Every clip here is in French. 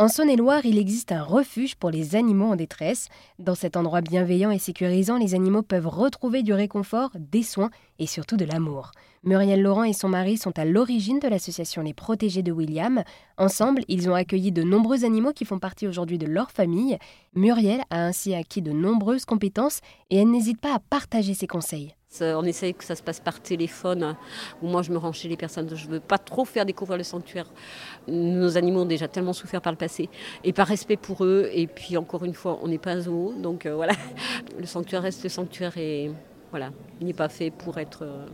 En Saône-et-Loire, il existe un refuge pour les animaux en détresse. Dans cet endroit bienveillant et sécurisant, les animaux peuvent retrouver du réconfort, des soins et surtout de l'amour. Muriel Laurent et son mari sont à l'origine de l'association Les Protégés de William. Ensemble, ils ont accueilli de nombreux animaux qui font partie aujourd'hui de leur famille. Muriel a ainsi acquis de nombreuses compétences et elle n'hésite pas à partager ses conseils. On essaye que ça se passe par téléphone, ou moi je me rends chez les personnes, je ne veux pas trop faire découvrir le sanctuaire. Nos animaux ont déjà tellement souffert par le passé, et par respect pour eux, et puis encore une fois, on n'est pas un zoo, donc euh, voilà, le sanctuaire reste le sanctuaire, et voilà, il n'est pas fait pour être euh,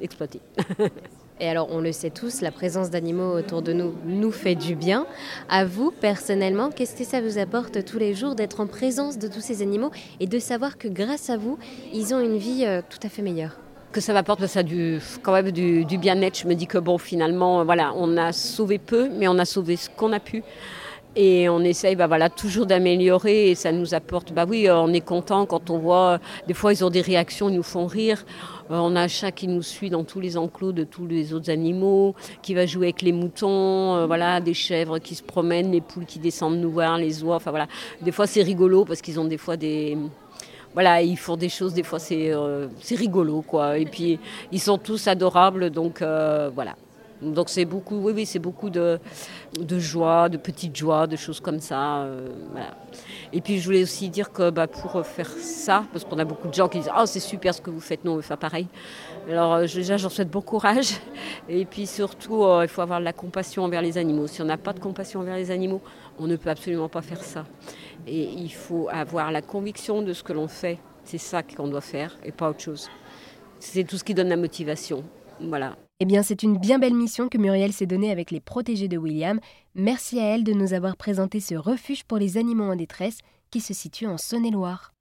exploité. Et alors, on le sait tous, la présence d'animaux autour de nous nous fait du bien. À vous, personnellement, qu'est-ce que ça vous apporte tous les jours d'être en présence de tous ces animaux et de savoir que grâce à vous, ils ont une vie euh, tout à fait meilleure? Que ça m'apporte ça du quand même du, bien-être. Je me dis que bon, finalement, voilà, on a sauvé peu, mais on a sauvé ce qu'on a pu. Et on essaye bah voilà, toujours d'améliorer et ça nous apporte, bah oui, on est content quand on voit, des fois ils ont des réactions, ils nous font rire. Euh, on a un chat qui nous suit dans tous les enclos de tous les autres animaux, qui va jouer avec les moutons, euh, voilà, des chèvres qui se promènent, les poules qui descendent nous voir, les oies. Enfin voilà, des fois c'est rigolo parce qu'ils ont des fois des voilà, ils font des choses, des fois c'est euh, rigolo quoi. Et puis ils sont tous adorables, donc voilà. Donc c'est beaucoup, oui, oui, c'est beaucoup de, de joie, de petites joies, de choses comme ça. Euh, Et puis je voulais aussi dire que bah, pour faire ça, parce qu'on a beaucoup de gens qui disent Oh, c'est super ce que vous faites, nous on veut faire pareil. Alors euh, déjà, j'en souhaite bon courage. Et puis surtout, euh, il faut avoir de la compassion envers les animaux. Si on n'a pas de compassion envers les animaux, on ne peut absolument pas faire ça. Et il faut avoir la conviction de ce que l'on fait. C'est ça qu'on doit faire et pas autre chose. C'est tout ce qui donne la motivation. Voilà. Eh bien, c'est une bien belle mission que Muriel s'est donnée avec les protégés de William. Merci à elle de nous avoir présenté ce refuge pour les animaux en détresse qui se situe en Saône-et-Loire.